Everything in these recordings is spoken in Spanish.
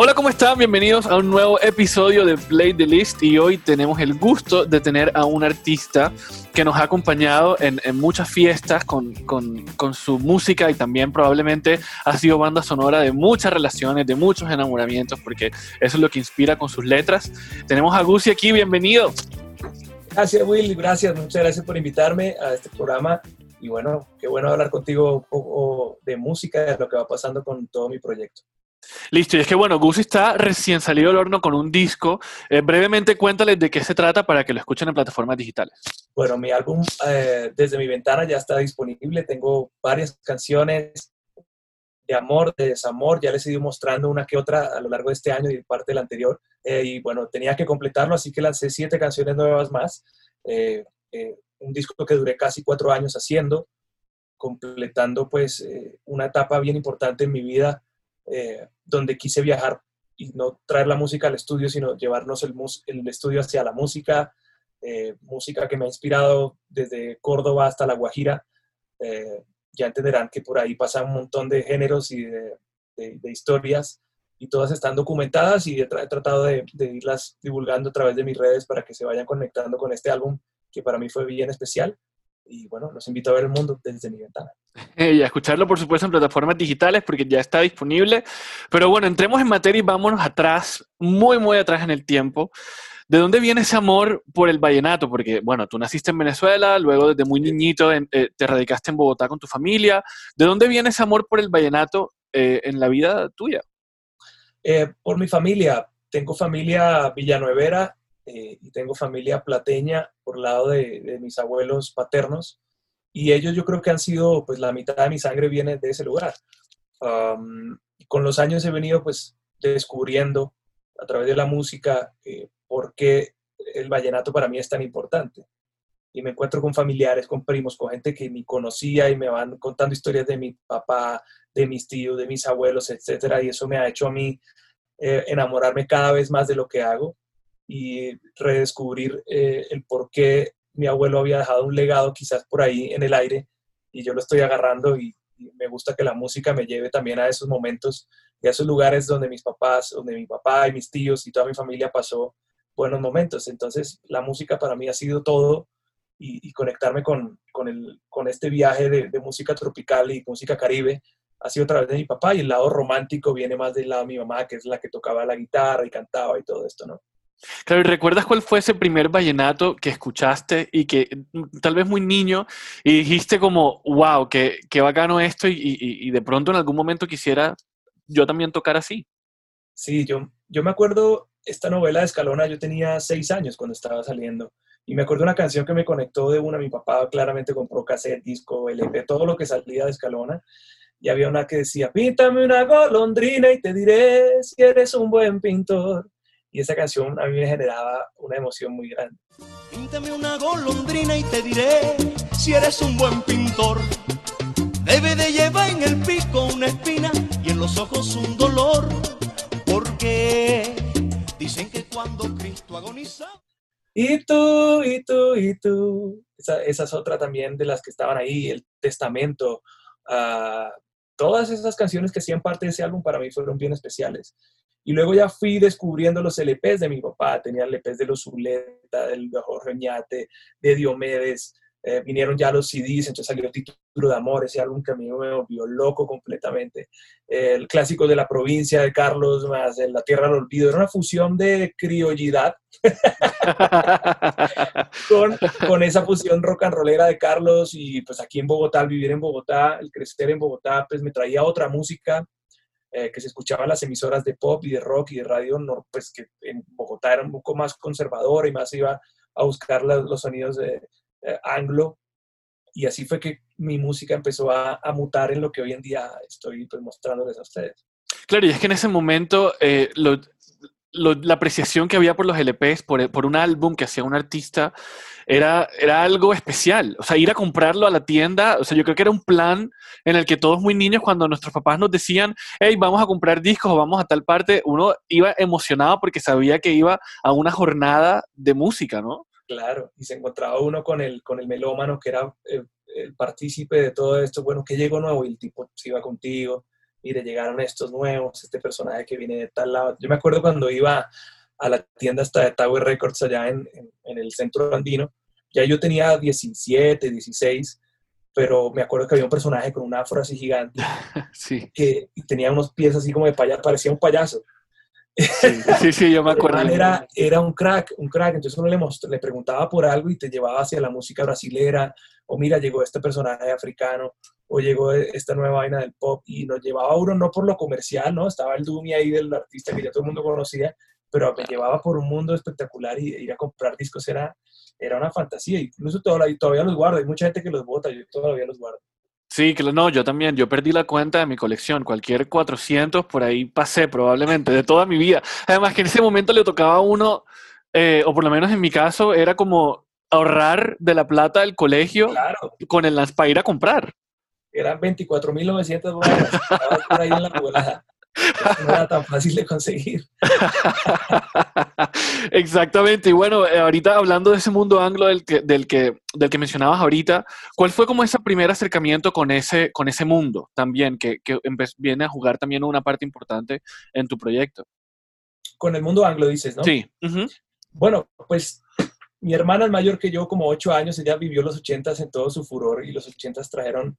Hola, ¿cómo están? Bienvenidos a un nuevo episodio de Play the List y hoy tenemos el gusto de tener a un artista que nos ha acompañado en, muchas fiestas con, con, su música y también probablemente ha sido banda sonora de muchas relaciones, de muchos enamoramientos, porque eso es lo que inspira con sus letras. Tenemos a Gucci aquí, bienvenido. Gracias Will, gracias, muchas gracias por invitarme a este programa y bueno, qué bueno hablar contigo un poco de música, de lo que va pasando con todo mi proyecto. Listo, y es que bueno, Gus está recién salido del horno con un disco. Eh, brevemente cuéntales de qué se trata para que lo escuchen en plataformas digitales. Bueno, mi álbum eh, Desde mi ventana ya está disponible. Tengo varias canciones de amor, de desamor. Ya les he ido mostrando una que otra a lo largo de este año y parte del anterior. Eh, y bueno, tenía que completarlo, así que lancé siete canciones nuevas más. un disco que duré casi cuatro años haciendo, completando pues una etapa bien importante en mi vida eh, donde quise viajar y no traer la música al estudio, sino llevarnos el, estudio hacia la música, eh, música que me ha inspirado desde Córdoba hasta La Guajira. Eh, ya entenderán que por ahí pasan un montón de géneros y de, historias y todas están documentadas y he, tratado de, irlas divulgando a través de mis redes para que se vayan conectando con este álbum que para mí fue bien especial y bueno, los invito a ver el mundo desde mi ventana. Y a escucharlo, por supuesto, en plataformas digitales porque ya está disponible. Pero bueno, entremos en materia y vámonos atrás, muy, muy atrás en el tiempo. ¿De dónde viene ese amor por el vallenato? Porque, bueno, tú naciste en Venezuela, luego desde muy niñito eh, te radicaste en Bogotá con tu familia. ¿De dónde viene ese amor por el vallenato eh, en la vida tuya? Eh, por mi familia. Tengo familia villanuevera eh, y tengo familia plateña por lado de, mis abuelos paternos y ellos yo creo que han sido, pues la mitad de mi sangre viene de ese lugar. con los años he venido pues descubriendo a través de la música eh, por qué el vallenato para mí es tan importante. Y me encuentro con familiares, con primos, con gente que ni conocía y me van contando historias de mi papá, de mis tíos, de mis abuelos, etcétera, y eso me ha hecho a mí eh, enamorarme cada vez más de lo que hago y redescubrir eh, el por qué mi abuelo había dejado un legado quizás por ahí en el aire y yo lo estoy agarrando y, me gusta que la música me lleve también a esos momentos y a esos lugares donde mis papás, donde mi papá y mis tíos y toda mi familia pasó buenos momentos. Entonces la música para mí ha sido todo y, conectarme con, con, el, con, este viaje de, de música tropical y música caribe ha sido a través de mi papá y el lado romántico viene más del lado de mi mamá, que es la que tocaba la guitarra y cantaba y todo esto, ¿no? Claro, ¿y recuerdas cuál fue ese primer vallenato que escuchaste y que mm, tal vez muy niño y dijiste como, wow, qué, qué bacano esto y, de pronto en algún momento quisiera yo también tocar así? Sí, yo, yo me acuerdo esta novela de Escalona, yo tenía seis años cuando estaba saliendo y me acuerdo una canción que me conectó de una, mi papá claramente compró cassette, disco, LP, todo lo que salía de Escalona y había una que decía, píntame una golondrina y te diré si eres un buen pintor y esa canción a mí me generaba una emoción muy grande. Píntame una golondrina y te diré si eres un buen pintor. Debe de llevar en el pico una espina y en los ojos un dolor, porque dicen que cuando Cristo agoniza... Y tú, y tú, y tú. Esa, es otra también de las que estaban ahí, el testamento. Uh, todas esas canciones que hacían parte de ese álbum para mí fueron bien especiales. Y luego ya fui descubriendo los LPs de mi papá. Tenía LPs de los Zuleta, del Jorge Oñate, de Diomedes. Eh, vinieron ya los CDs, entonces salió Título de Amor, ese álbum que a mí me volvió loco completamente. el clásico de la provincia de Carlos, más La Tierra del Olvido. Era una fusión de criollidad con, con, esa fusión rock and rollera de Carlos. Y pues aquí en Bogotá, al vivir en Bogotá, el crecer en Bogotá, pues me traía otra música eh, que se escuchaban las emisoras de pop y de rock y de radio, no, pues que en Bogotá era un poco más conservadora y más iba a buscar los sonidos de eh, anglo. Y así fue que mi música empezó a, mutar en lo que hoy en día estoy pues, mostrándoles a ustedes. Claro, y es que en ese momento eh, la apreciación que había por los LPs, por, por un álbum que hacía un artista, era, era algo especial. O sea, ir a comprarlo a la tienda, o sea, yo creo que era un plan en el que todos muy niños, cuando nuestros papás nos decían, hey, vamos a comprar discos o vamos a tal parte, uno iba emocionado porque sabía que iba a una jornada de música, ¿no? Claro, y se encontraba uno con el, con el melómano que era el, el partícipe de todo esto, bueno, que llegó nuevo y el tipo se iba contigo mire, llegaron estos nuevos, este personaje que viene de tal lado. Yo me acuerdo cuando iba a la tienda hasta de Tower Records allá en, en, el centro andino, ya yo tenía 17, 16, pero me acuerdo que había un personaje con una afro así gigante, sí. que tenía unos pies así como de payaso, parecía un payaso. Sí, sí, yo me acuerdo. Era, era un crack, un crack. Entonces uno le, le preguntaba por algo y te llevaba hacia la música brasilera, o mira, llegó este personaje africano, o llegó esta nueva vaina del pop, y nos llevaba uno no por lo comercial, ¿no? Estaba el Dumi ahí del artista que ya todo el mundo conocía, pero me llevaba por un mundo espectacular y ir a comprar discos era, era una fantasía. Incluso todavía, todavía los guardo. Hay mucha gente que los bota, yo todavía los guardo. Sí, que no, yo también, yo perdí la cuenta de mi colección, cualquier 400 por ahí pasé probablemente de toda mi vida. Además que en ese momento le tocaba a uno, eh, o por lo menos en mi caso, era como ahorrar de la plata del colegio con el para ir a comprar. Eran 24.900 dólares por ahí en la no era tan fácil de conseguir. Exactamente. Y bueno, eh, ahorita hablando de ese mundo anglo del que, del que, del que mencionabas ahorita, ¿cuál fue como ese primer acercamiento con ese, con ese mundo también, que, que viene a jugar también una parte importante en tu proyecto? Con el mundo anglo, dices, ¿no? Sí. Bueno, pues mi hermana es mayor que yo, como ocho años, ella vivió los ochentas en todo su furor y los ochentas trajeron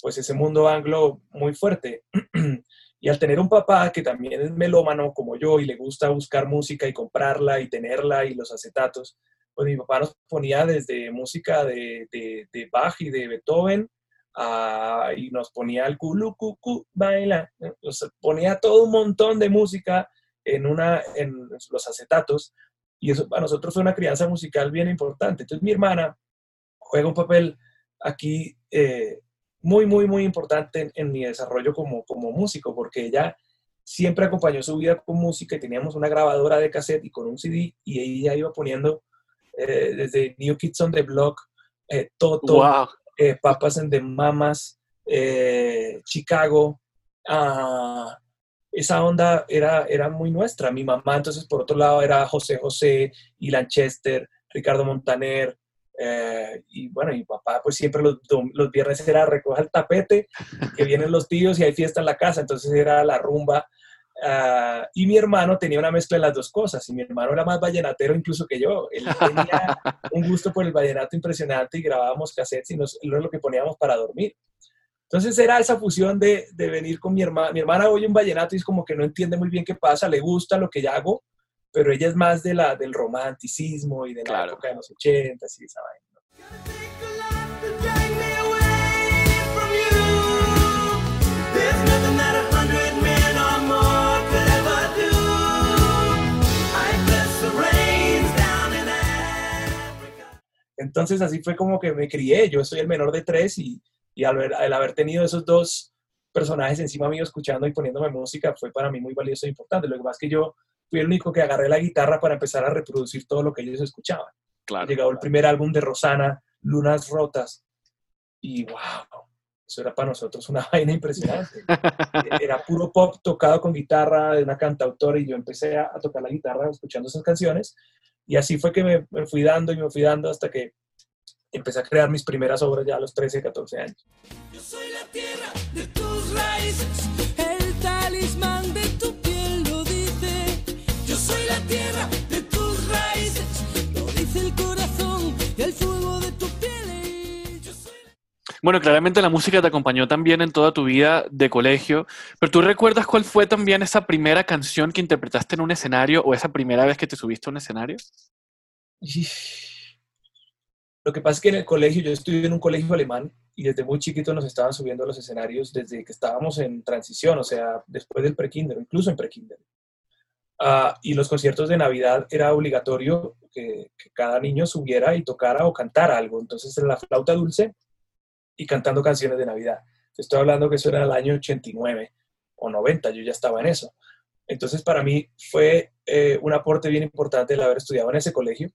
pues ese mundo anglo muy fuerte. Y al tener un papá que también es melómano como yo y le gusta buscar música y comprarla y tenerla y los acetatos, pues mi papá nos ponía desde música de, de, de Bach y de Beethoven y nos ponía el culu, cucu, baila, nos ponía todo un montón de música en, una, en los acetatos y eso para nosotros fue una crianza musical bien importante. Entonces mi hermana juega un papel aquí eh, muy, muy, muy importante en, mi desarrollo como, como músico, porque ella siempre acompañó su vida con música y teníamos una grabadora de cassette y con un CD y ella iba poniendo eh, desde New Kids on the Block, eh, Toto, eh, Papas and the Mamas, Chicago. Ah, esa onda era, era muy nuestra. Mi mamá, entonces, por otro lado, era José José, y Lanchester, Ricardo Montaner, eh, y bueno, mi papá pues siempre los, los viernes era recoger el tapete, que vienen los tíos y hay fiesta en la casa, entonces era la rumba. Ah, y mi hermano tenía una mezcla de las dos cosas, y mi hermano era más vallenatero incluso que yo. Él tenía un gusto por el vallenato impresionante y grabábamos cassettes y nos, era lo que poníamos para dormir. Entonces era esa fusión de, de venir con mi hermana. Mi hermana oye un vallenato y es como que no entiende muy bien qué pasa, le gusta lo que yo hago, pero ella es más de la, del romanticismo y de la época de los ochentas y esa vaina. Entonces así fue como que me crié, yo soy el menor de tres y, y al, al haber tenido esos dos personajes encima mío escuchando y poniéndome música fue para mí muy valioso e importante. Lo que pasa es que yo fui el único que agarré la guitarra para empezar a reproducir todo lo que ellos escuchaban. Claro. Llegado el primer álbum de Rosana, Lunas Rotas, y wow, eso era para nosotros una vaina impresionante. era puro pop tocado con guitarra de una cantautora y yo empecé a, tocar la guitarra escuchando esas canciones y así fue que me, me, fui dando y me fui dando hasta que empecé a crear mis primeras obras ya a los 13, 14 años. Yo soy la tierra de tus raíces, el talismán de tu tierra de tus raíces, lo dice el corazón y el fuego de tu piel. Bueno, claramente la música te acompañó también en toda tu vida de colegio, pero ¿tú recuerdas cuál fue también esa primera canción que interpretaste en un escenario o esa primera vez que te subiste a un escenario? Lo que pasa es que en el colegio, yo estudié en un colegio alemán y desde muy chiquito nos estaban subiendo a los escenarios desde que estábamos en transición, o sea, después del prekinder, incluso en prekinder. Ah, y los conciertos de Navidad era obligatorio que, cada niño subiera y tocara o cantara algo. Entonces era la flauta dulce y cantando canciones de Navidad. estoy hablando que eso era el año 89 o 90, yo ya estaba en eso. Entonces para mí fue eh, un aporte bien importante el haber estudiado en ese colegio,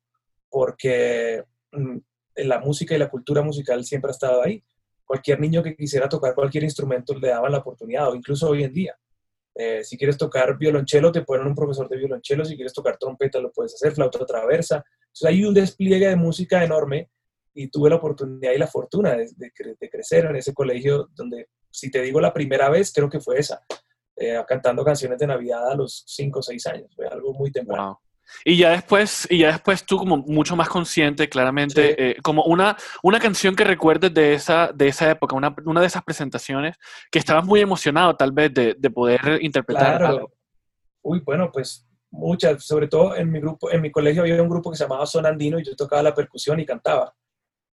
porque mm, la música y la cultura musical siempre ha estado ahí. Cualquier niño que quisiera tocar cualquier instrumento le daban la oportunidad, o incluso hoy en día. Eh, si quieres tocar violonchelo, te ponen un profesor de violonchelo. Si quieres tocar trompeta, lo puedes hacer, flauta traversa. Entonces, hay un despliegue de música enorme y tuve la oportunidad y la fortuna de, crecer en ese colegio donde si te digo la primera vez, creo que fue esa, eh, cantando canciones de Navidad a los 5 o 6 años, fue algo muy temprano. Y ya después, y ya después tú como mucho más consciente, claramente, eh, como una, una canción que recuerdes de esa, de esa época, una, una de esas presentaciones, que estabas muy emocionado tal vez de, de poder interpretar Claro. algo. Uy, bueno, pues muchas, sobre todo en mi grupo, en mi colegio había un grupo que se llamaba Son Andino y yo tocaba la percusión y cantaba.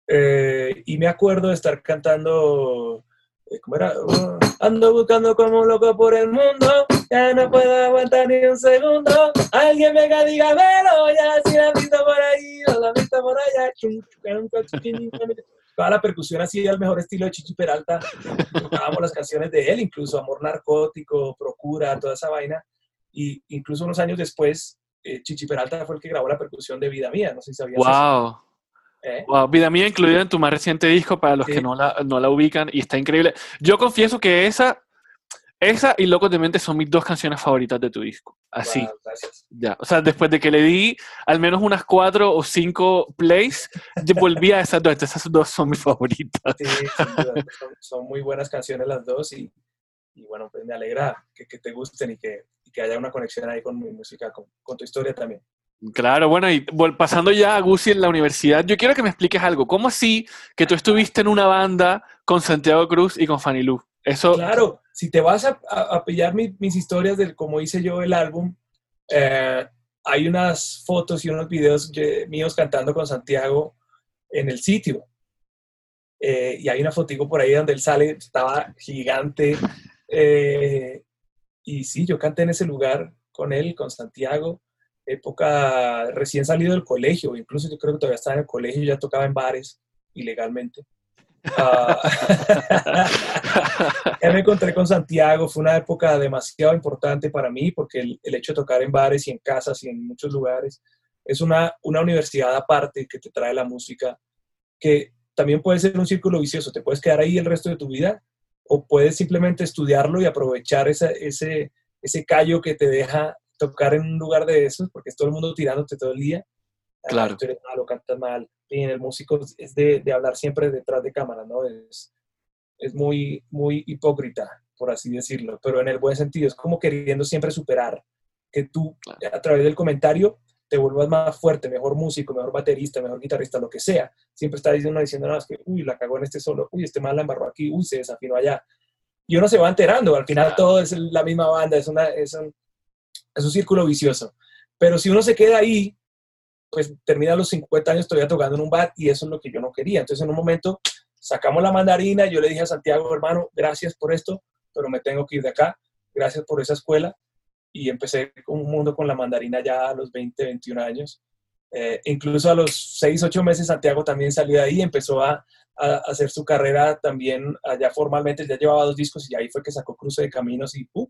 Eh, y me acuerdo de estar cantando, Uh, ando buscando como un loco por el mundo, ya no puedo aguantar ni un segundo. Alguien venga, dígamelo, ya si la visto por ahí, o la visto por allá. Tocaba la percusión así al mejor estilo de Chichi Peralta. Tocábamos las canciones de él, incluso Amor Narcótico, Procura, toda esa vaina. Y incluso unos años después, eh, Chichi Peralta fue el que grabó la percusión de Vida Mía. No sé si sabías eso. Wow. ¿eh? Wow, Vida Mía incluida en tu más reciente disco para los Sí. que no la, no la ubican y está increíble. Yo confieso que esa, esa y Locos de Mente son mis dos canciones favoritas de tu disco. Así, Wow, ya. O sea, después de que le di al menos unas cuatro o cinco plays, yo volví a esas dos. Entonces, esas dos son mis favoritas. Sí, son, son muy buenas canciones las dos y, y bueno, pues me alegra que, que te gusten y que, y que haya una conexión ahí con mi música, con, con tu historia también. Claro, bueno, y pasando ya a Gucci en la universidad, yo quiero que me expliques algo. ¿Cómo así que tú estuviste en una banda con Santiago Cruz y con Fanny Lu? Eso, Claro, si te vas a, a- a pillar mi- mis historias de cómo hice yo el álbum, eh, hay unas fotos y unos videos míos cantando con Santiago en el sitio. Eh, y hay una fotico por ahí donde él sale, estaba gigante. eh, y sí, yo canté en ese lugar con él, con Santiago, época recién salido del colegio, incluso yo creo que todavía estaba en el colegio, ya tocaba en bares ilegalmente. Ah, ya me encontré con Santiago, fue una época demasiado importante para mí porque el, el hecho de tocar en bares y en casas y en muchos lugares es una, una universidad aparte que te trae la música, que también puede ser un círculo vicioso, te puedes quedar ahí el resto de tu vida o puedes simplemente estudiarlo y aprovechar esa- ese, ese callo que te deja tocar en un lugar de esos, porque es todo el mundo tirándote todo el día. Ah, Claro. Tú eres malo, cantas mal. Y el músico es de, de hablar siempre detrás de cámara, ¿no? Es, es muy, muy hipócrita, por así decirlo, pero en el buen sentido. Es como queriendo siempre superar, que tú a través del comentario te vuelvas más fuerte, mejor músico, mejor baterista, mejor guitarrista, lo que sea. Siempre está diciendo, diciendo, no, es que, uy, la cagó en este solo, uy, este mal la embarró aquí, uy, se desafinó allá. Y uno se va enterando, al final todo es la misma banda, es, una, es, un, es un círculo vicioso. Pero si uno se queda ahí, pues termina a los 50 años todavía tocando en un bar y eso es lo que yo no quería. Entonces en un momento sacamos la mandarina, yo le dije a Santiago, hermano, gracias por esto, pero me tengo que ir de acá, gracias por esa escuela. Y empecé con un mundo con la mandarina ya a los 20, 21 años. Eh, incluso a los 6, 8 meses Santiago también salió de ahí, empezó a, a, hacer su carrera también allá formalmente, ya llevaba dos discos y ahí fue que sacó Cruce de Caminos y ¡uh!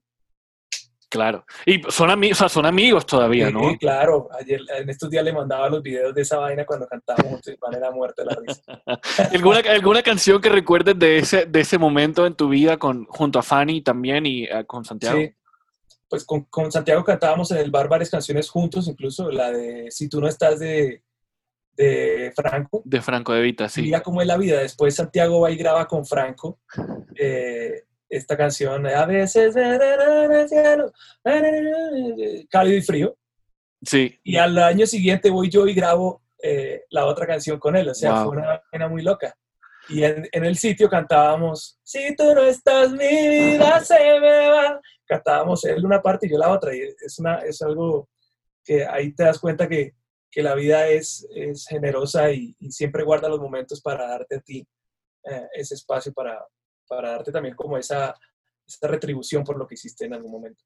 Claro. Y son, ami- o sea, son amigos todavía, ¿no? Sí, claro, ayer, en estos días le mandaba los videos de esa vaina cuando cantábamos van era muerta la risa. ¿Alguna, ¿Alguna canción que recuerdes de ese, de ese momento en tu vida con, junto a Fanny también y eh, con Santiago? Sí. Pues con, con Santiago cantábamos en el bar varias canciones juntos, incluso la de Si tú no estás de, de Franco. De Franco de Vita, sí. Mira cómo es la vida. Después Santiago va y graba con Franco eh, esta canción. A veces cálido y frío. Sí. Y al año siguiente voy yo y grabo eh, la otra canción con él. O sea, Wow. fue una vaina muy loca. Y en, en el sitio cantábamos, si tú no estás, mi vida se me va. Cantábamos él una parte y yo la otra. Y es, una, es algo que ahí te das cuenta que, que la vida es, es generosa y, y siempre guarda los momentos para darte a ti eh, ese espacio, para, para darte también como esa, esa retribución por lo que hiciste en algún momento.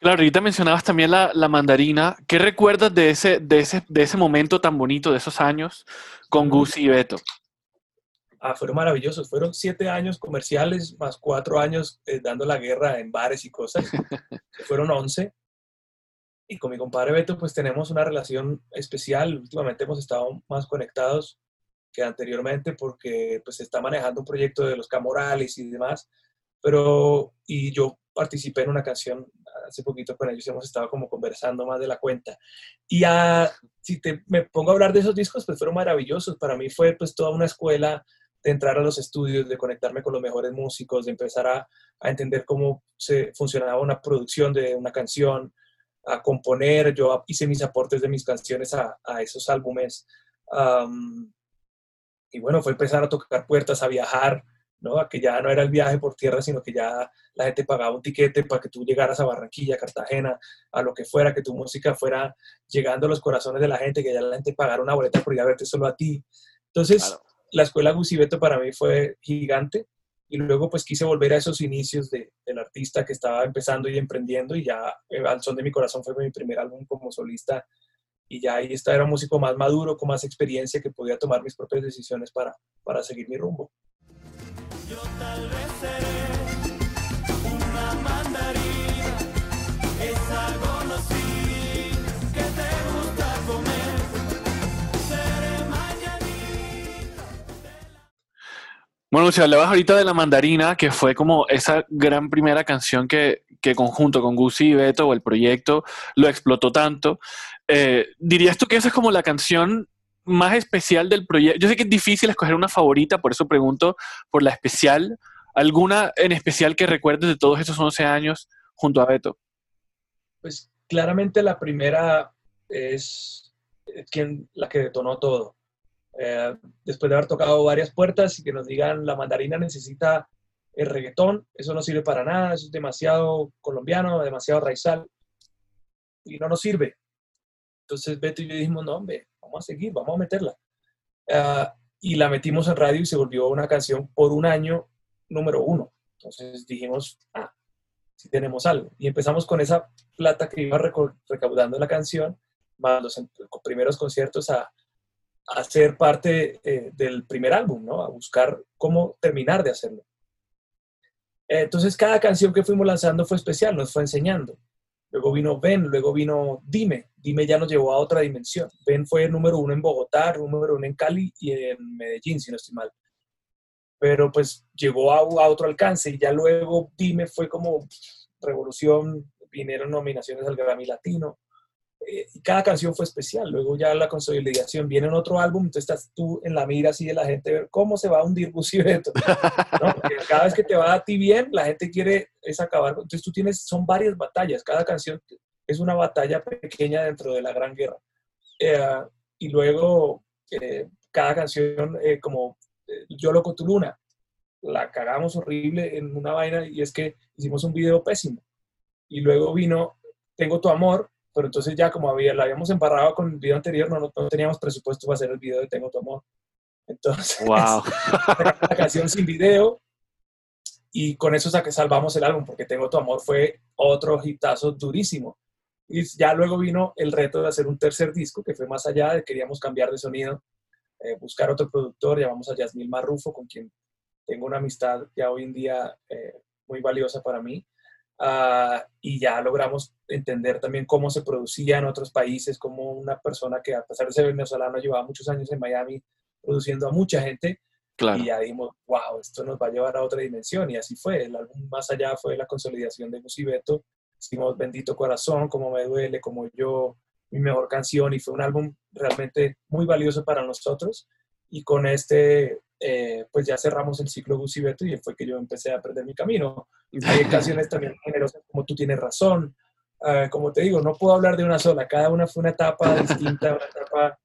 Claro, ahorita mencionabas también la, la mandarina. ¿Qué recuerdas de ese, de, ese, de ese momento tan bonito, de esos años con Gucci y Beto? Ah, fueron maravillosos. Fueron siete años comerciales más cuatro años eh, dando la guerra en bares y cosas. fueron once. Y con mi compadre Beto, pues tenemos una relación especial. Últimamente hemos estado más conectados que anteriormente porque pues se está manejando un proyecto de los Camorales y demás. Pero, y yo participé en una canción hace poquito con ellos, hemos estado como conversando más de la cuenta. Y a, si te, me pongo a hablar de esos discos, pues fueron maravillosos. Para mí fue pues toda una escuela de entrar a los estudios, de conectarme con los mejores músicos, de empezar a, a entender cómo se funcionaba una producción de una canción, a componer. Yo hice mis aportes de mis canciones a, a esos álbumes. Y bueno, fue empezar a tocar puertas, a viajar, ¿no? A que ya no era el viaje por tierra, sino que ya la gente pagaba un tiquete para que tú llegaras a Barranquilla, Cartagena, a lo que fuera, que tu música fuera llegando a los corazones de la gente, que ya la gente pagara una boleta por ir a verte solo a ti. Entonces, la escuela Gusibeto para mí fue gigante y luego pues quise volver a esos inicios de, del artista que estaba empezando y emprendiendo y ya eh, Al Son de mi Corazón fue mi primer álbum como solista y ya ahí está, era un músico más maduro, con más experiencia que podía tomar mis propias decisiones para, para seguir mi rumbo. Yo tal vez seré una mandarina, esa algo que te gusta comer. Seré mañanita. Bueno, si hablabas ahorita de la mandarina, que fue como esa gran primera canción que, que conjunto con Gucci y Beto o el proyecto lo explotó tanto. Eh, ¿Dirías tú que esa es como la canción más especial del proyecto? Yo sé que es difícil escoger una favorita, por eso pregunto por la especial. ¿Alguna en especial que recuerdes de todos esos 11 años junto a Beto? Pues claramente la primera es quien, la que detonó todo. Eh, después de haber tocado varias puertas y que nos digan la mandarina necesita el reggaetón, eso no sirve para nada, eso es demasiado colombiano, demasiado raizal y no nos sirve. Entonces Beto y yo dijimos, no, hombre, vamos a seguir, vamos a meterla. Ah, y la metimos en radio y se volvió una canción por un año número uno. Entonces dijimos, ah, sí tenemos algo. Y empezamos con esa plata que iba recaudando la canción, más los primeros conciertos a, a ser parte eh, del primer álbum, ¿no? A buscar cómo terminar de hacerlo. entonces cada canción que fuimos lanzando fue especial, nos fue enseñando. Luego vino Ben, luego vino Dime. Dime ya nos llevó a otra dimensión. Ben fue el número uno en Bogotá, número uno en Cali y en Medellín, si no estoy mal. Pero pues llegó a, a otro alcance y ya luego Dime fue como revolución, vinieron nominaciones al Grammy Latino. Eh, y cada canción fue especial. Luego ya la consolidación viene en otro álbum, entonces estás tú en la mira así de la gente ver cómo se va a hundir Busi ¿no? cada vez que te va a ti bien, la gente quiere es acabar. Entonces tú tienes, son varias batallas, cada canción es una batalla pequeña dentro de la gran guerra. Eh, y luego eh, cada canción, como Yo lo tu luna, la cagamos horrible en una vaina y es que hicimos un video pésimo. Y luego vino Tengo tu amor, pero entonces ya como había, la habíamos embarrado con el video anterior, no, no, teníamos presupuesto para hacer el video de Tengo tu amor. Entonces, wow. la canción sin video y con eso que salvamos el álbum, porque Tengo tu amor fue otro hitazo durísimo. Y ya luego vino el reto de hacer un tercer disco, que fue más allá, de queríamos cambiar de sonido, eh, buscar otro productor, llamamos a Yasmil Marrufo, con quien tengo una amistad ya hoy en día eh, muy valiosa para mí. Ah, y ya logramos entender también cómo se producía en otros países, como una persona que a pesar de ser venezolano llevaba muchos años en Miami produciendo a mucha gente. Y ya dijimos, wow, esto nos va a llevar a otra dimensión. Y así fue. El álbum más allá fue la consolidación de Musibeto. Hicimos Bendito Corazón, Como Me Duele, Como Yo, Mi Mejor Canción. Y fue un álbum realmente muy valioso para nosotros. Y con este eh, pues ya cerramos el ciclo Gus y Beto y fue que yo empecé a aprender mi camino. Hay canciones también generosas como Tú tienes razón. Ah, como te digo, no puedo hablar de una sola, cada una fue una etapa distinta, una etapa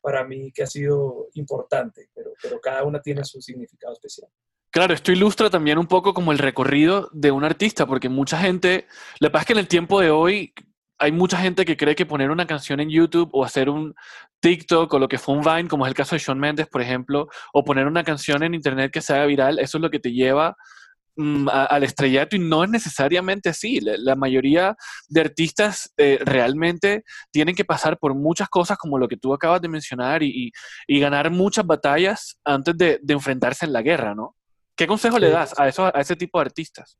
para mí que ha sido importante, pero, pero cada una tiene su significado especial. Claro, esto ilustra también un poco como el recorrido de un artista, porque mucha gente, la pasa es que en el tiempo de hoy hay mucha gente que cree que poner una canción en YouTube o hacer un TikTok o lo que fue un Vine, como es el caso de Sean Mendes, por ejemplo, o poner una canción en Internet que sea viral, eso es lo que te lleva mm, al estrellato y no es necesariamente así. La, mayoría de artistas eh, realmente tienen que pasar por muchas cosas como lo que tú acabas de mencionar y, ganar muchas batallas antes de, enfrentarse en la guerra, ¿no? ¿Qué consejo le das a, eso, a ese tipo de artistas?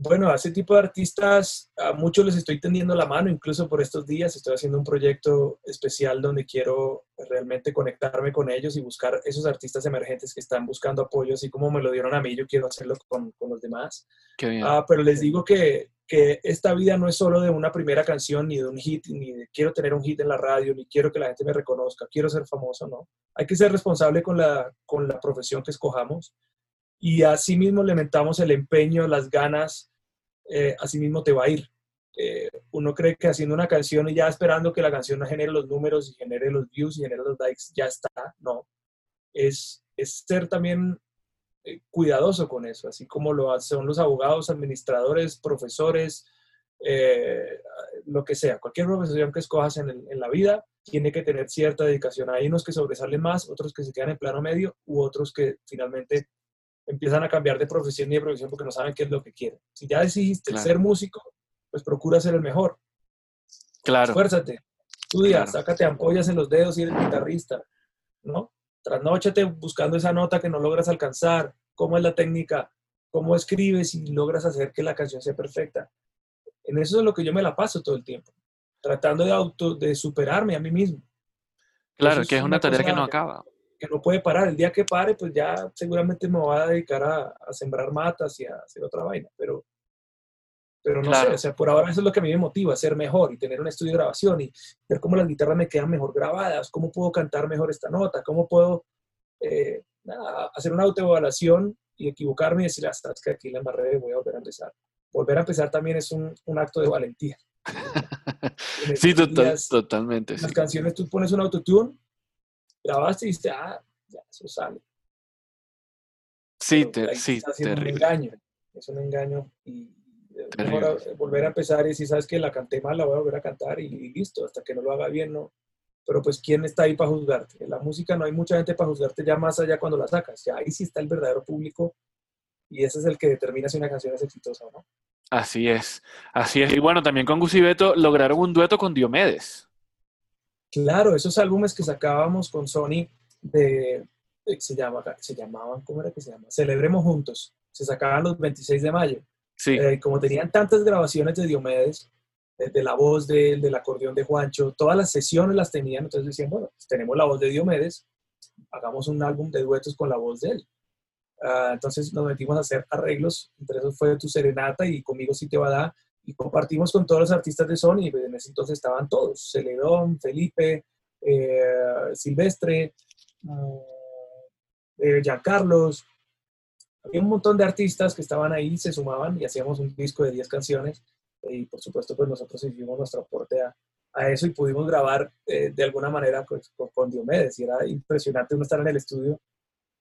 Bueno, a ese tipo de artistas, a muchos les estoy tendiendo la mano, incluso por estos días estoy haciendo un proyecto especial donde quiero realmente conectarme con ellos y buscar esos artistas emergentes que están buscando apoyo, así como me lo dieron a mí, yo quiero hacerlo con, con los demás. Qué bien. Ah, pero les digo que que esta vida no es solo de una primera canción, ni de un hit, ni de quiero tener un hit en la radio, ni quiero que la gente me reconozca, quiero ser famoso, no. Hay que ser responsable con la, con la profesión que escojamos y así mismo le mentamos el empeño, las ganas, eh, así mismo te va a ir. Eh, uno cree que haciendo una canción y ya esperando que la canción genere los números y genere los views y genere los likes, ya está. No. Es, es ser también eh, cuidadoso con eso, así como lo son los abogados, administradores, profesores, eh, lo que sea. Cualquier profesión que escojas en, la vida tiene que tener cierta dedicación. Hay unos que sobresalen más, otros que se quedan en plano medio u otros que finalmente empiezan a cambiar de profesión y de profesión porque no saben qué es lo que quieren. Si ya decidiste ser músico, pues procura ser el mejor. Claro. Esfuérzate, estudia, sácate ampollas en los dedos y eres guitarrista, ¿no? Trasnóchate buscando esa nota que no logras alcanzar, cómo es la técnica, cómo escribes y logras hacer que la canción sea perfecta. En eso es lo que yo me la paso todo el tiempo, tratando de auto, de superarme a mí mismo. Claro, que es una, tarea que no acaba. Que no puede parar. El día que pare, pues ya seguramente me voy a dedicar a, a sembrar matas y a hacer otra vaina. Pero pero no sé, o sea, por ahora eso es lo que a mí me motiva, ser mejor y tener un estudio de grabación y ver cómo las guitarras me quedan mejor grabadas, cómo puedo cantar mejor esta nota, cómo puedo eh, hacer una autoevaluación y equivocarme y decir, hasta ah, que aquí la embarré voy a volver a empezar. Volver a empezar también es un, un acto de valentía. sí, totalmente. Las canciones tú pones un autotune, grabaste y dices, ah, ya, eso sale. Sí, te, sí, terrible. un engaño, es un engaño y volver a empezar y si sabes que la canté mal, la voy a volver a cantar y, listo, hasta que no lo haga bien, no. Pero pues, ¿quién está ahí para juzgarte? En la música no hay mucha gente para juzgarte ya más allá cuando la sacas. Ya ahí sí está el verdadero público y ese es el que determina si una canción es exitosa o no. Así es, así es. Y bueno, también con Gus y Beto lograron un dueto con Diomedes. Claro, esos álbumes que sacábamos con Sony de, se, llama, se llamaban, ¿cómo era que se llama? Celebremos Juntos. Se sacaban los 26 de mayo. Eh, como tenían tantas grabaciones de Diomedes, de, la voz de él, del acordeón de Juancho, todas las sesiones las tenían, entonces decían, bueno, pues tenemos la voz de Diomedes, hagamos un álbum de duetos con la voz de él. Ah, entonces nos metimos a hacer arreglos, entre esos fue Tu Serenata y Conmigo Si Te Va a Dar, y compartimos con todos los artistas de Sony, y en ese entonces estaban todos, Celedón, Felipe, eh, Silvestre, mm, eh, Giancarlos, había un montón de artistas que estaban ahí, se sumaban y hacíamos un disco de 10 canciones y por supuesto pues nosotros hicimos nuestro aporte a, a eso y pudimos grabar eh, de alguna manera pues, con, Diomedes y era impresionante uno estar en el estudio.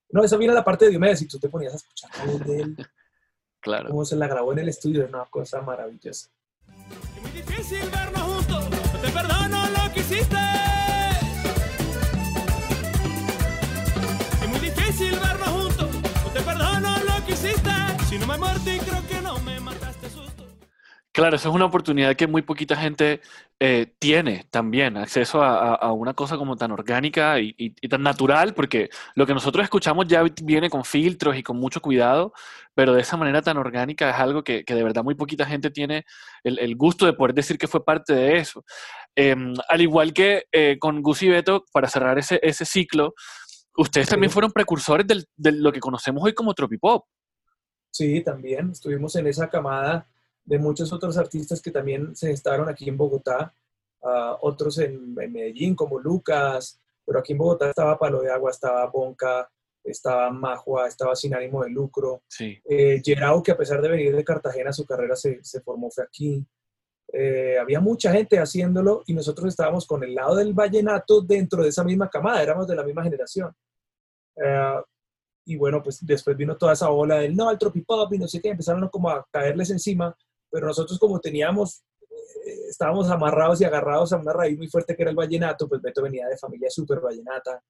No, eso viene la parte de Diomedes y tú te ponías a escuchar de él. Claro. Cómo se la grabó en el estudio, es una cosa maravillosa. Es muy difícil vernos juntos, te perdono lo que hiciste. Es muy difícil vernos juntos, te perdono si no me creo que no me mataste. Claro, esa es una oportunidad que muy poquita gente eh, tiene también, acceso a, una cosa como tan orgánica y, tan natural, porque lo que nosotros escuchamos ya viene con filtros y con mucho cuidado, pero de esa manera tan orgánica es algo que, de verdad muy poquita gente tiene el, gusto de poder decir que fue parte de eso. Em, al igual que eh, con Gus y Beto, para cerrar ese ciclo, ustedes también fueron precursores de lo que conocemos hoy como tropipop. Sí, también estuvimos en esa camada de muchos otros artistas que también se estaron aquí en Bogotá, uh, otros en, Medellín como Lucas, pero aquí en Bogotá estaba Palo de Agua, estaba Bonca, estaba Majua, estaba Sin Ánimo de Lucro. Sí. Eh, Gerao, que a pesar de venir de Cartagena, su carrera se, se formó fue aquí. Eh, había mucha gente haciéndolo y nosotros estábamos con el lado del vallenato dentro de esa misma camada, éramos de la misma generación. Uh, y bueno, pues después vino toda esa ola del no, el tropipop y no sé qué, empezaron como a caerles encima, pero nosotros como teníamos, eh, estábamos amarrados y agarrados a una raíz muy fuerte que era el vallenato, pues Beto venía de familia súper vallenata,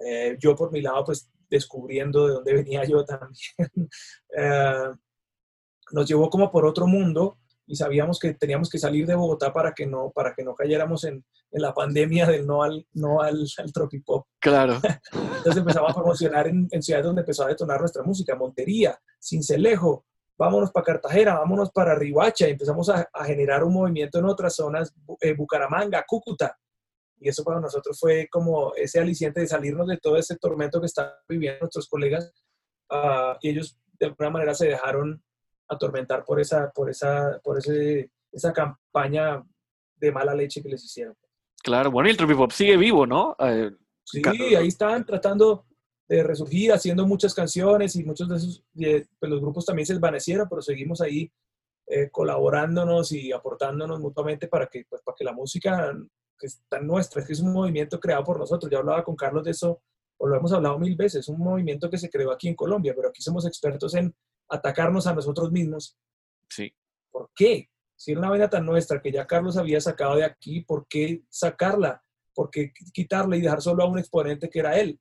eh, yo por mi lado pues descubriendo de dónde venía yo también, eh, nos llevó como por otro mundo y sabíamos que teníamos que salir de Bogotá para que no, para que no cayéramos en, en la pandemia del no al, no al, al tropipop. Claro. Entonces empezamos a promocionar en, en, ciudades donde empezó a detonar nuestra música, Montería, Cincelejo, vámonos para Cartagena, vámonos para Rihuacha, y empezamos a, a, generar un movimiento en otras zonas, eh, Bucaramanga, Cúcuta. Y eso para nosotros fue como ese aliciente de salirnos de todo ese tormento que estaban viviendo nuestros colegas. Uh, y ellos de alguna manera se dejaron atormentar por esa, por esa, por ese, esa campaña de mala leche que les hicieron. Claro, bueno, y el Tropipop sigue vivo, ¿no? Eh, sí, ahí están tratando de resurgir, haciendo muchas canciones y muchos de esos, pues los grupos también se desvanecieron, pero seguimos ahí eh, colaborándonos y aportándonos mutuamente para que, pues, para que la música que está nuestra, es que es un movimiento creado por nosotros. Ya hablaba con Carlos de eso, o lo hemos hablado mil veces, un movimiento que se creó aquí en Colombia, pero aquí somos expertos en atacarnos a nosotros mismos. Sí. ¿Por qué? Si era una vaina tan nuestra que ya Carlos había sacado de aquí, ¿por qué sacarla? ¿Por qué quitarla y dejar solo a un exponente que era él?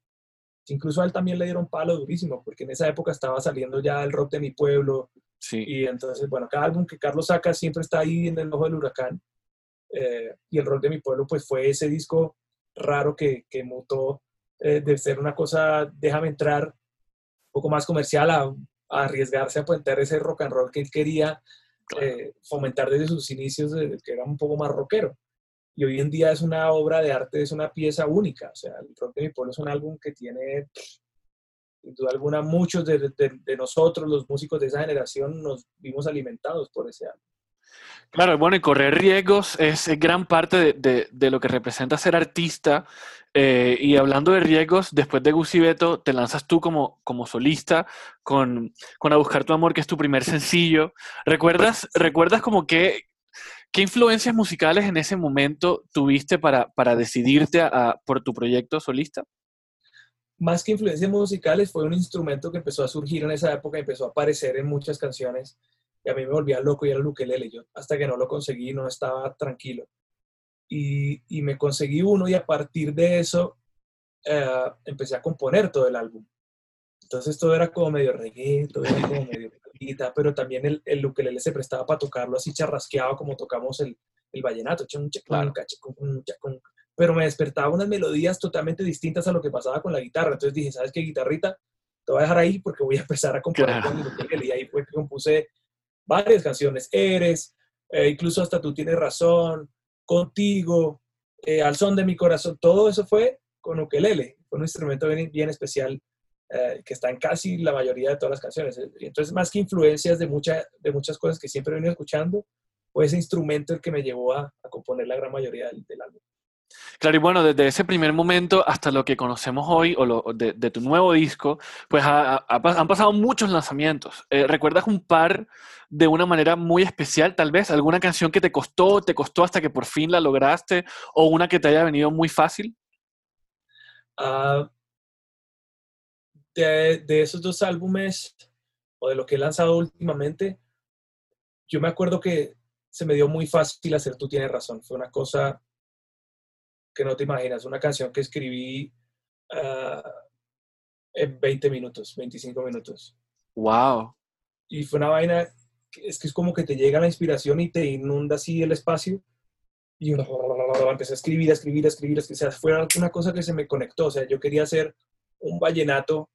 Incluso a él también le dieron palo durísimo, porque en esa época estaba saliendo ya el rock de mi pueblo. Sí. Y entonces, bueno, cada álbum que Carlos saca siempre está ahí en el ojo del huracán. Eh, y el rock de mi pueblo, pues fue ese disco raro que, que mutó eh, de ser una cosa, déjame entrar, un poco más comercial, a, a arriesgarse a poner ese rock and roll que él quería eh, fomentar desde sus inicios, que era un poco más rockero. Y hoy en día es una obra de arte, es una pieza única. O sea, el rock de mi pueblo es un álbum que tiene, sin duda alguna, muchos de, nosotros, los músicos de esa generación, nos vimos alimentados por ese álbum. Claro, bueno, y correr riesgos es gran parte de, de lo que representa ser artista. Eh, y hablando de riesgos, después de Gucci Beto, te lanzas tú como, como solista con, con A Buscar Tu Amor, que es tu primer sencillo. ¿Recuerdas, ¿recuerdas como que, qué influencias musicales en ese momento tuviste para, para decidirte a, por tu proyecto solista? Más que influencias musicales, fue un instrumento que empezó a surgir en esa época, empezó a aparecer en muchas canciones y a mí me volvía loco y era el ukelele. Yo hasta que no lo conseguí no estaba tranquilo. Y, y me conseguí uno y a partir de eso eh, empecé a componer todo el álbum. Entonces todo era como medio reggae, todo era como medio pero también el, el ukelele se prestaba para tocarlo así charrasqueado como tocamos el, el vallenato. Pero me despertaba unas melodías totalmente distintas a lo que pasaba con la guitarra. Entonces dije, ¿sabes qué guitarrita? Te voy a dejar ahí porque voy a empezar a componer con el ukelele. Y ahí fue que compuse varias canciones, Eres, eh, incluso hasta Tú tienes razón, Contigo, eh, Al son de mi corazón, todo eso fue con ukelele, fue un instrumento bien, bien especial eh, que está en casi la mayoría de todas las canciones. Entonces, más que influencias de, mucha, de muchas cosas que siempre he venido escuchando, fue ese instrumento el que me llevó a, a componer la gran mayoría del, del álbum. Claro, y bueno, desde ese primer momento hasta lo que conocemos hoy, o lo, de, de, tu nuevo disco, pues ha, ha, han pasado muchos lanzamientos. Eh, ¿Recuerdas un par de una manera muy especial, tal vez? ¿Alguna canción que te costó, te costó hasta que por fin la lograste, o una que te haya venido muy fácil? Uh, de, de esos dos álbumes, o de lo que he lanzado últimamente, yo me acuerdo que se me dio muy fácil hacer Tú tienes razón. Fue una cosa que no te imaginas, una canción que escribí uh, en 20 minutos, 25 minutos. ¡Wow! Y fue una vaina, es que es como que te llega la inspiración y te inunda así el espacio. Y empecé a escribir, a escribir, a escribir, o sea, fue una cosa que se me conectó, o sea, yo quería hacer un vallenato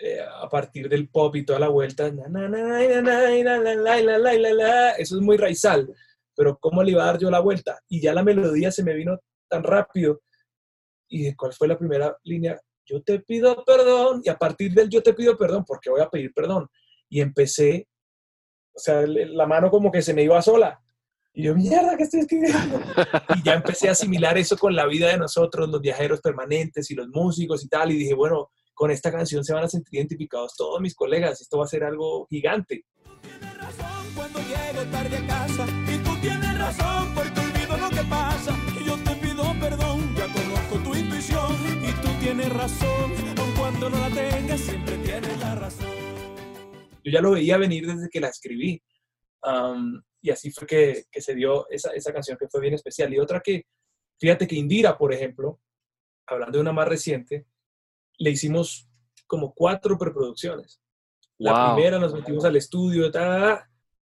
eh, a partir del pop y toda la vuelta, eso es muy raizal, pero ¿cómo le iba a dar yo la vuelta? Y ya la melodía se me vino tan rápido. ¿Y de cuál fue la primera línea? Yo te pido perdón. Y a partir del yo te pido perdón, porque voy a pedir perdón. Y empecé, o sea, la mano como que se me iba sola. Y yo, mierda, ¿qué estoy escribiendo? Y ya empecé a asimilar eso con la vida de nosotros, los viajeros permanentes y los músicos y tal. Y dije, bueno, con esta canción se van a sentir identificados todos mis colegas. Esto va a ser algo gigante. Yo ya lo veía venir desde que la escribí. Um, y así fue que, que se dio esa, esa, canción que fue bien especial. Y otra que, fíjate que Indira, por ejemplo, hablando de una más reciente, le hicimos como cuatro preproducciones. La wow. primera nos metimos al estudio, ta,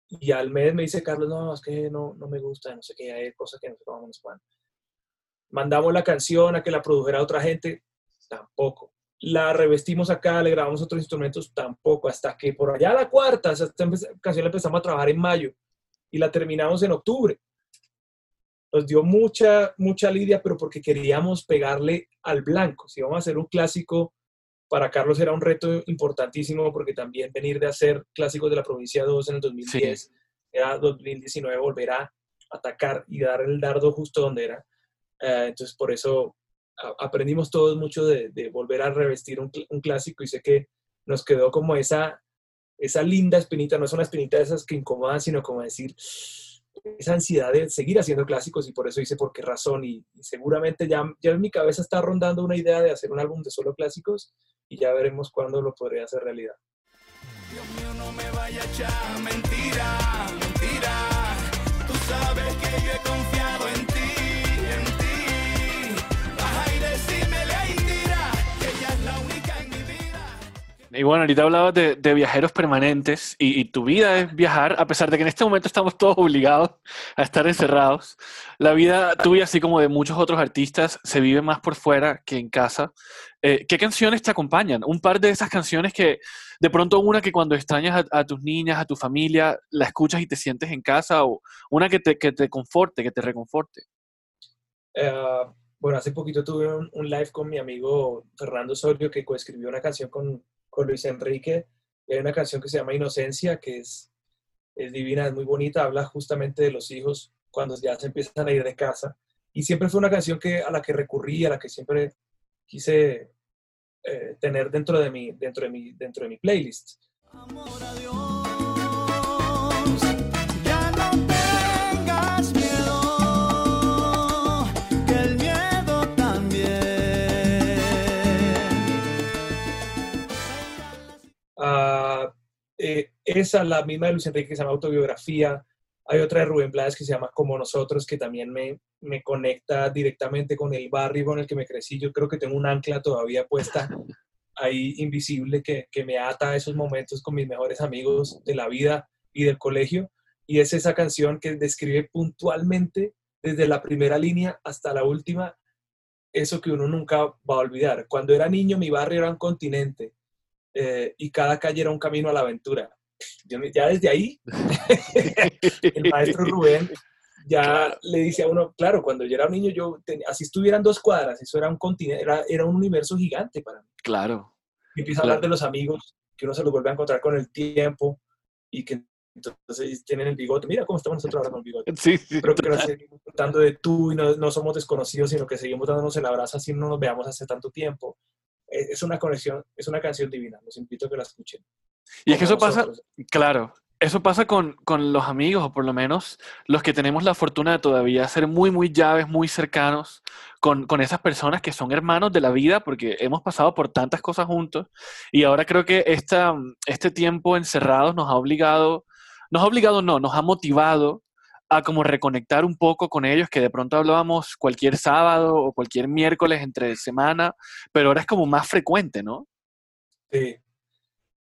y al mes me dice Carlos, no, es que no, no me gusta, no sé qué, hay cosas que no vamos a Mandamos la canción a que la produjera otra gente, tampoco. La revestimos acá, le grabamos otros instrumentos, tampoco. Hasta que por allá la cuarta, esa canción la empezamos a trabajar en mayo y la terminamos en octubre. Nos dio mucha, mucha lidia, pero porque queríamos pegarle al blanco. Si vamos a hacer un clásico para Carlos era un reto importantísimo porque también venir de hacer clásicos de la provincia 2 en el 2010, era 2019 volver a atacar y dar el dardo justo donde era. Eh, entonces, por eso aprendimos todos mucho de, volver a revestir un, un, clásico y sé que nos quedó como esa, esa linda espinita, no es una espinita de esas que incomodan, sino como decir, esa ansiedad de seguir haciendo clásicos y por eso hice por qué razón y, seguramente ya, ya en mi cabeza está rondando una idea de hacer un álbum de solo clásicos y ya veremos cuándo lo podría hacer realidad. Dios mío, no me vaya a echar mentira, mentira. Tú sabes que yo he Y bueno, ahorita hablabas de, de viajeros permanentes y, tu vida es viajar, a pesar de que en este momento estamos todos obligados a estar encerrados. La vida tuya, así como de muchos otros artistas, se vive más por fuera que en casa. Eh, ¿Qué canciones te acompañan? Un par de esas canciones que de pronto una que cuando extrañas a, tus niñas, a tu familia, la escuchas y te sientes en casa o una que te, que te conforte, que te reconforte. Eh, bueno, hace poquito tuve un, un, live con mi amigo Fernando Osorio que coescribió una canción con, con Luis Enrique. hay una canción que se llama Inocencia, que es, es divina, es muy bonita, habla justamente de los hijos cuando ya se empiezan a ir de casa. Y siempre fue una canción que, a la que recurrí, a la que siempre quise eh, tener dentro de, mi, dentro, de mi, dentro de mi playlist. Amor a Dios. Eh, esa, la misma de Luis Enrique que se llama Autobiografía. Hay otra de Rubén Blades que se llama Como Nosotros, que también me, me conecta directamente con el barrio con el que me crecí. Yo creo que tengo un ancla todavía puesta ahí invisible que, que me ata a esos momentos con mis mejores amigos de la vida y del colegio. Y es esa canción que describe puntualmente desde la primera línea hasta la última eso que uno nunca va a olvidar. Cuando era niño mi barrio era un continente eh, y cada calle era un camino a la aventura. ya desde ahí, el maestro Rubén ya le dice a uno, claro, cuando yo era un niño, yo así estuvieran dos cuadras, eso era un continente, era, era un universo gigante para mí. Claro. Y empieza a hablar de los amigos, que uno se los vuelve a encontrar con el tiempo y que entonces tienen el bigote. Mira cómo estamos nosotros ahora con el bigote. Sí, sí. Creo que nos seguimos contando de tú y no, no, somos desconocidos, sino que seguimos dándonos el abrazo así no nos veamos hace tanto tiempo. Eh, es una conexión, es una canción divina. Los invito a que la escuchen. Y es que eso pasa, claro, eso pasa con, con, los amigos, o por lo menos los que tenemos la fortuna de todavía ser muy, muy llaves, muy cercanos con, con, esas personas que son hermanos de la vida, porque hemos pasado por tantas cosas juntos. Y ahora creo que esta, este tiempo encerrados nos ha obligado, nos ha obligado, no, nos ha motivado a como reconectar un poco con ellos, que de pronto hablábamos cualquier sábado o cualquier miércoles entre semana, pero ahora es como más frecuente, ¿no? Sí.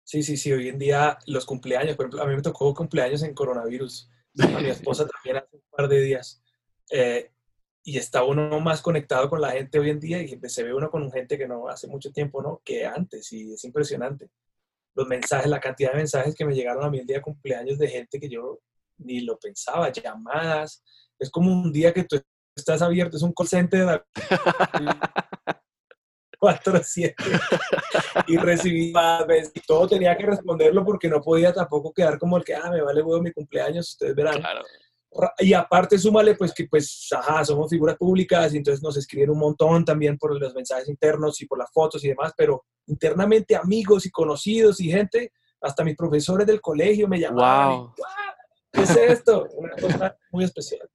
Sí, sí, sí. Hoy en día los cumpleaños, por ejemplo, a mí me tocó cumpleaños en coronavirus. A mi esposa también hace un par de días. Eh, y está uno más conectado con la gente hoy en día y se ve uno con gente que no hace mucho tiempo, ¿no? Que antes, y es impresionante. Los mensajes, la cantidad de mensajes que me llegaron a mí el día de cumpleaños de gente que yo ni lo pensaba, llamadas. Es como un día que tú estás abierto, es un call center 4 7 y recibí más veces. Y todo tenía que responderlo porque no podía tampoco quedar como el que, ah, me vale huevo mi cumpleaños, ustedes verán. Y aparte, súmale, pues que, pues, ajá, somos figuras públicas y entonces nos escriben un montón también por los mensajes internos y por las fotos y demás, pero internamente amigos y conocidos y gente, hasta mis profesores del colegio me llamaban. ¿Qué es esto? Una cosa muy especial.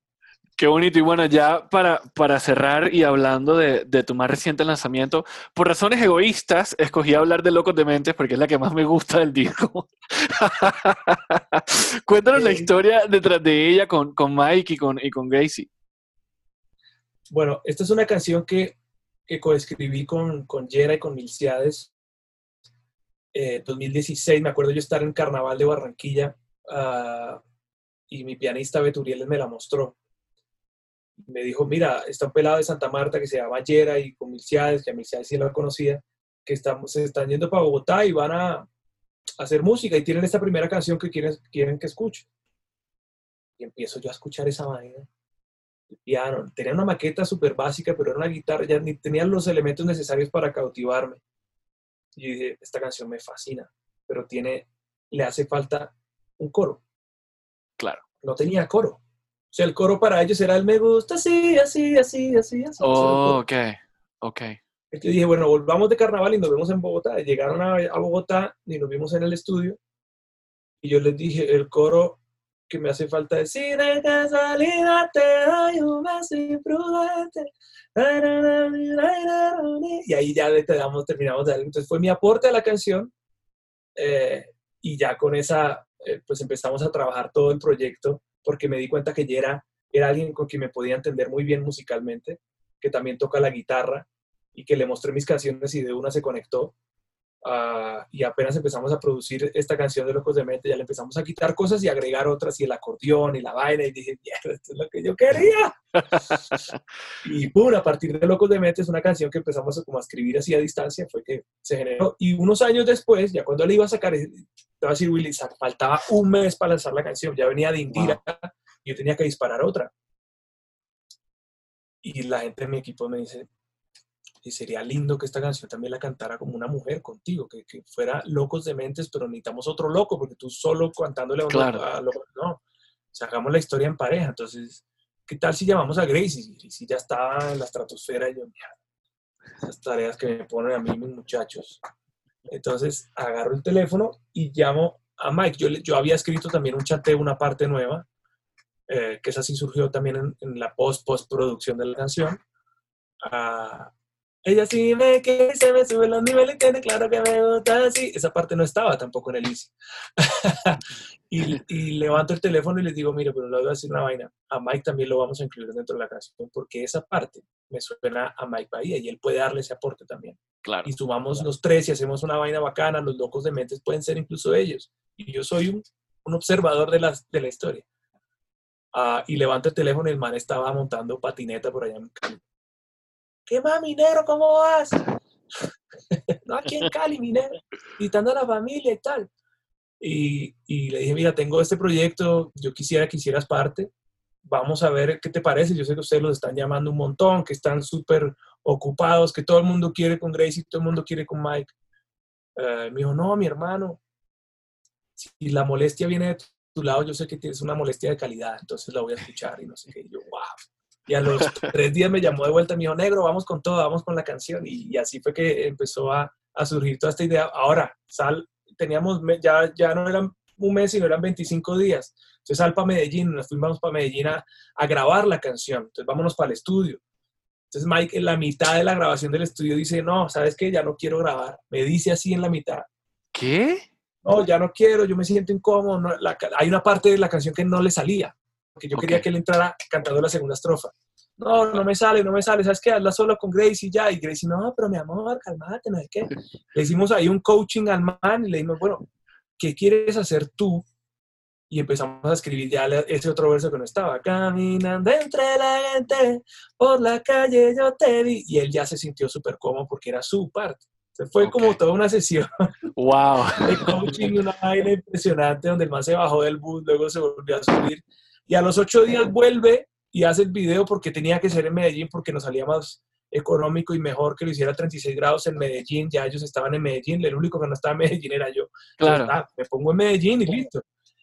Qué bonito. Y bueno, ya para, para cerrar y hablando de, de, tu más reciente lanzamiento, por razones egoístas, escogí hablar de Locos de Mentes porque es la que más me gusta del disco. Cuéntanos la historia detrás de ella con, con Mike y con, y con Gracie. Bueno, esta es una canción que, que coescribí con, con Jera y con Milciades. Eh, 2016, me acuerdo yo estar en Carnaval de Barranquilla. Uh, y mi pianista Beturiel me la mostró. Me dijo, mira, está un pelado de Santa Marta que se llama Yera y con Milciades, que a Milciades sí la conocía, que estamos, se están yendo para Bogotá y van a, hacer música y tienen esta primera canción que quieren, quieren que escuche. Y empiezo yo a escuchar esa vaina. El piano. Tenía una maqueta súper básica, pero era una guitarra, ya ni tenía los elementos necesarios para cautivarme. Y dije, esta canción me fascina, pero tiene, le hace falta un coro. No tenía coro. O sea, el coro para ellos era el me gusta así, así, así, así, así. Oh, ok, ok. Entonces dije, bueno, volvamos de carnaval y nos vemos en Bogotá. Llegaron a, a Bogotá y nos vimos en el estudio. Y yo les dije, el coro que me hace falta decir, de casualidad te doy un beso imprudente. Y ahí ya le damos, terminamos de dar. Entonces fue mi aporte a la canción. eh, y ya con esa, eh, pues empezamos a trabajar todo el proyecto porque me di cuenta que ya era, era alguien con quien me podía entender muy bien musicalmente, que también toca la guitarra y que le mostré mis canciones y de una se conectó. Ah, y apenas empezamos a producir esta canción de Locos de Mente, ya le empezamos a quitar cosas y agregar otras y el acordeón y la vaina y dije, "Mierda, esto es lo que yo quería. y pum, a partir de Locos de Mente es una canción que empezamos a, como a escribir así a distancia, fue que se generó. Y unos años después, ya cuando le iba a sacar, te va a decir Willy, faltaba un mes para lanzar la canción, ya venía de Indira y yo tenía que disparar otra. Y la gente de mi equipo me dice, y sería lindo que esta canción también la cantara como una mujer contigo, que, que fuera locos de mentes, pero necesitamos otro loco, porque tú solo cantándole Claro. a loco, no. O hagamos la historia en pareja. Entonces, ¿qué tal si llamamos a Gracie? Y Gracie ya estaba en la estratosfera y yo, mierda, esas tareas que me ponen a mí mis muchachos. Entonces, agarro el teléfono y llamo a Mike. Yo, yo había escrito también un chanteo, una parte nueva, eh, que esa sí surgió también en, en la post postproducción de la canción. Ah, ella sí me que se me suben los niveles, tiene claro que me gusta así. Esa parte no estaba tampoco en el Easy. y, y levanto el teléfono y les digo, mire, pero le voy a decir una vaina. A Mike también lo vamos a incluir dentro de la canción porque esa parte me suena a Mike Bahía y él puede darle ese aporte también. Claro. Y sumamos los tres y hacemos una vaina bacana. Los locos de mentes pueden ser incluso ellos. Y yo soy un, un observador de, las, de la historia. Ah, y levanto el teléfono y el man estaba montando patineta por allá en Cali. ¿Qué más, minero? ¿Cómo vas? no, aquí en Cali, minero. Visitando a la familia y tal. Y, le dije, mira, tengo este proyecto, yo quisiera que hicieras parte. Vamos a ver qué te parece. Yo sé que ustedes los están llamando un montón, que están súper ocupados, que todo el mundo quiere con Gracie, todo el mundo quiere con Mike. Eh, me dijo, no, mi hermano, si la molestia viene de tu lado, yo sé que tienes una molestia de calidad, entonces la voy a escuchar y no sé qué. Y yo, wow. Y a los tres días me llamó de vuelta, me dijo, negro, vamos con todo, vamos con la canción. Y, y así fue que empezó a, a, surgir toda esta idea. Ahora, Sal, teníamos, ya, ya no eran un mes, sino eran 25 días. Entonces sal para Medellín, nos fuimos para Medellín a, a, grabar la canción. Entonces vámonos para el estudio. Entonces Mike en la mitad de la grabación del estudio dice, no, ¿sabes qué? Ya no quiero grabar. Me dice así en la mitad. ¿Qué? No, ya no quiero, yo me siento incómodo. No, la, hay una parte de la canción que no le salía, porque yo okay. quería que él entrara cantando la segunda estrofa. No, no me sale, no me sale, ¿sabes qué? Hazla solo con Gracie ya. Y Gracie, no, pero mi amor, calmate, no sé qué. Le hicimos ahí un coaching al man y le dijimos, bueno, ¿qué quieres hacer tú? Y empezamos a escribir ya ese otro verso que no estaba. Caminando entre la gente, por la calle yo te vi. Y él ya se sintió súper cómodo porque era su parte. Se fue okay. como toda una sesión wow. de coaching, una vaina impresionante donde el man se bajó del bus, luego se volvió a subir. Y a los ocho días vuelve y hace el video porque tenía que ser en Medellín porque nos salía más económico y mejor que lo hiciera a 36 grados en Medellín. Ya ellos estaban en Medellín, el único que no estaba en Medellín era yo. Claro. Entonces, ah, me pongo en Medellín y listo.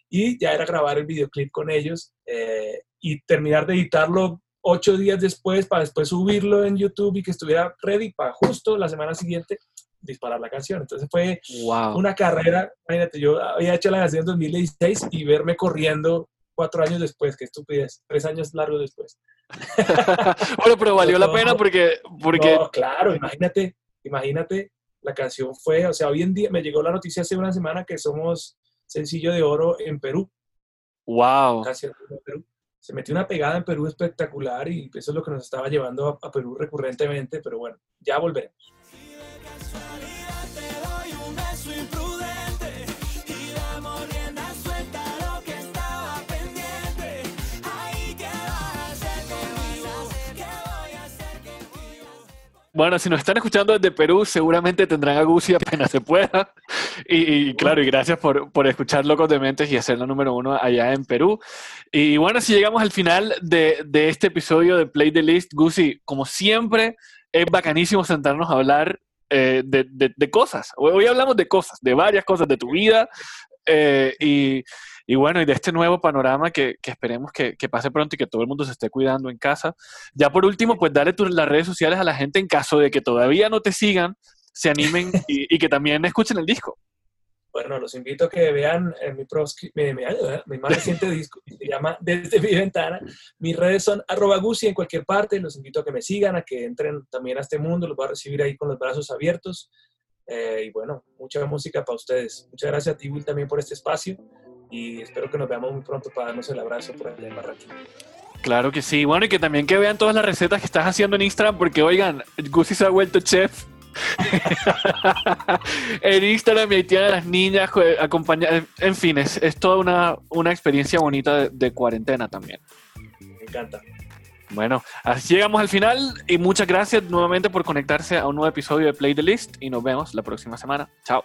Y ya era grabar el videoclip con ellos eh, y terminar de editarlo ocho días después para después subirlo en YouTube y que estuviera ready para justo la semana siguiente disparar la canción. Entonces fue wow. una carrera, imagínate, yo había hecho la canción en 2016 y verme corriendo cuatro años después, qué estupidez, tres años largos después. bueno, pero valió la pena porque... porque... No, claro, imagínate, imagínate, la canción fue, o sea, hoy en día me llegó la noticia hace una semana que somos sencillo de oro en Perú. Wow. Perú. Se metió una pegada en Perú espectacular y eso es lo que nos estaba llevando a, a Perú recurrentemente, pero bueno, ya volveremos. Bueno, si nos están escuchando desde Perú, seguramente tendrán a Gucci apenas se pueda. Y, y claro, y gracias por, por, escuchar Locos de Mentes y hacer la número uno allá en Perú. Y bueno, si llegamos al final de, de este episodio de Play the List, Gucci, como siempre, es bacanísimo sentarnos a hablar eh, de, de, cosas. Hoy hablamos de cosas, de varias cosas de tu vida. Eh, y, y, bueno, y de este nuevo panorama que, que esperemos que, que, pase pronto y que todo el mundo se esté cuidando en casa. Ya por último, pues dale tus, las redes sociales a la gente en caso de que todavía no te sigan, se animen y, y que también escuchen el disco. Bueno, los invito a que vean eh, mi, mi, mi, mi, más reciente disco, se llama Desde mi ventana. Mis redes son arroba Gucci en cualquier parte. Los invito a que me sigan, a que entren también a este mundo. Los voy a recibir ahí con los brazos abiertos. Eh, y bueno, mucha música para ustedes. Muchas gracias a ti, Will, también por este espacio. Y espero que nos veamos muy pronto para darnos el abrazo por el en Claro que sí. Bueno, y que también que vean todas las recetas que estás haciendo en Instagram, porque oigan, Gucci se ha vuelto chef en Instagram y tiene a las niñas acompañadas. En fin, es, toda una, una experiencia bonita de, cuarentena también. Me encanta. Bueno, así llegamos al final y muchas gracias nuevamente por conectarse a un nuevo episodio de Play the List y nos vemos la próxima semana. Chao.